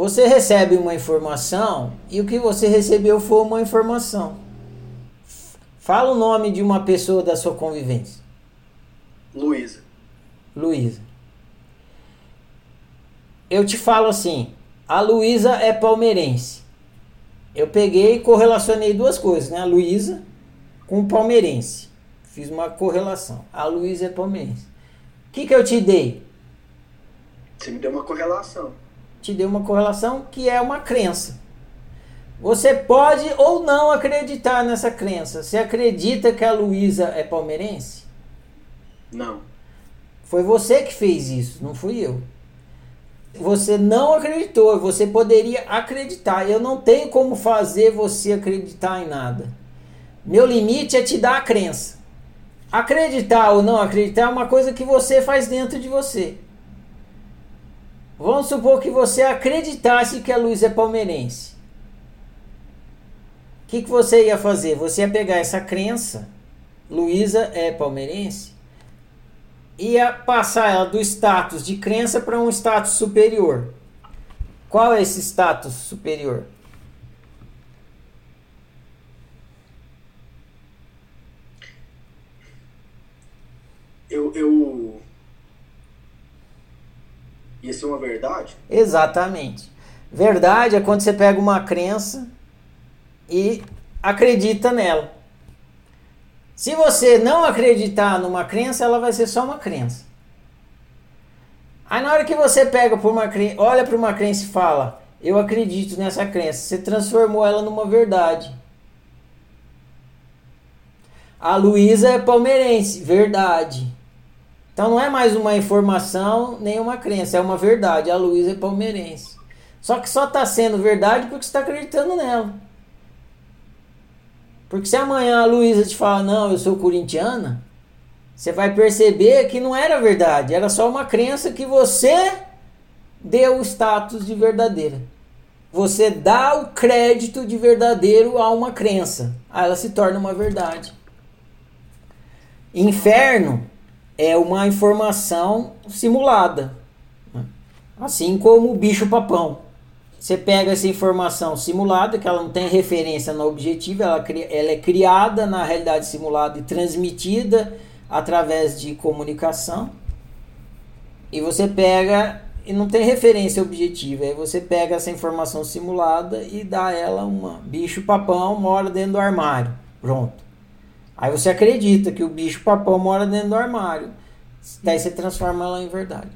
Você recebe uma informação e o que você recebeu foi uma informação. Fala o nome de uma pessoa da sua convivência. Luísa. Luísa. Eu te falo assim, a Luísa é palmeirense. Eu peguei e correlacionei duas coisas, né? A Luísa com o palmeirense. Fiz uma correlação. A Luísa é palmeirense. O que, que eu te dei? Você me deu uma correlação. Te dei uma correlação que é uma crença. Você pode ou não acreditar nessa crença. Você acredita que a Luísa é palmeirense? Não. Foi você que fez isso, não fui eu. Você não acreditou, você poderia acreditar. Eu não tenho como fazer você acreditar em nada. Meu limite é te dar a crença. Acreditar ou não acreditar é uma coisa que você faz dentro de você. Vamos supor que você acreditasse que a Luísa é palmeirense. O que, que você ia fazer? Você ia pegar essa crença, Luísa é palmeirense, ia passar ela do status de crença para um status superior. Qual é esse status superior? Eu, eu. Ia ser uma verdade? Exatamente. Verdade é quando você pega uma crença e acredita nela. Se você não acreditar numa crença, ela vai ser só uma crença. Aí na hora que você pega por uma olha para uma crença e fala, eu acredito nessa crença, você transformou ela numa verdade. A Luísa é palmeirense, verdade. Então não é mais uma informação nem uma crença, é uma verdade. A Luísa é palmeirense. Só que só está sendo verdade porque você está acreditando nela. Porque se amanhã a Luísa te falar, não, eu sou corintiana, você vai perceber que não era verdade, era só uma crença que você deu o status de verdadeira. Você dá o crédito de verdadeiro a uma crença, aí ela se torna uma verdade. Inferno é uma informação simulada, né? assim como o bicho papão. Você pega essa informação simulada, que ela não tem referência no objetivo, ela, ela é criada na realidade simulada e transmitida através de comunicação. E você pega e não tem referência objetiva. Aí você pega essa informação simulada e dá ela uma bicho papão mora dentro do armário. Pronto. Aí você acredita que o bicho papão mora dentro do armário. Daí você transforma ela em verdade.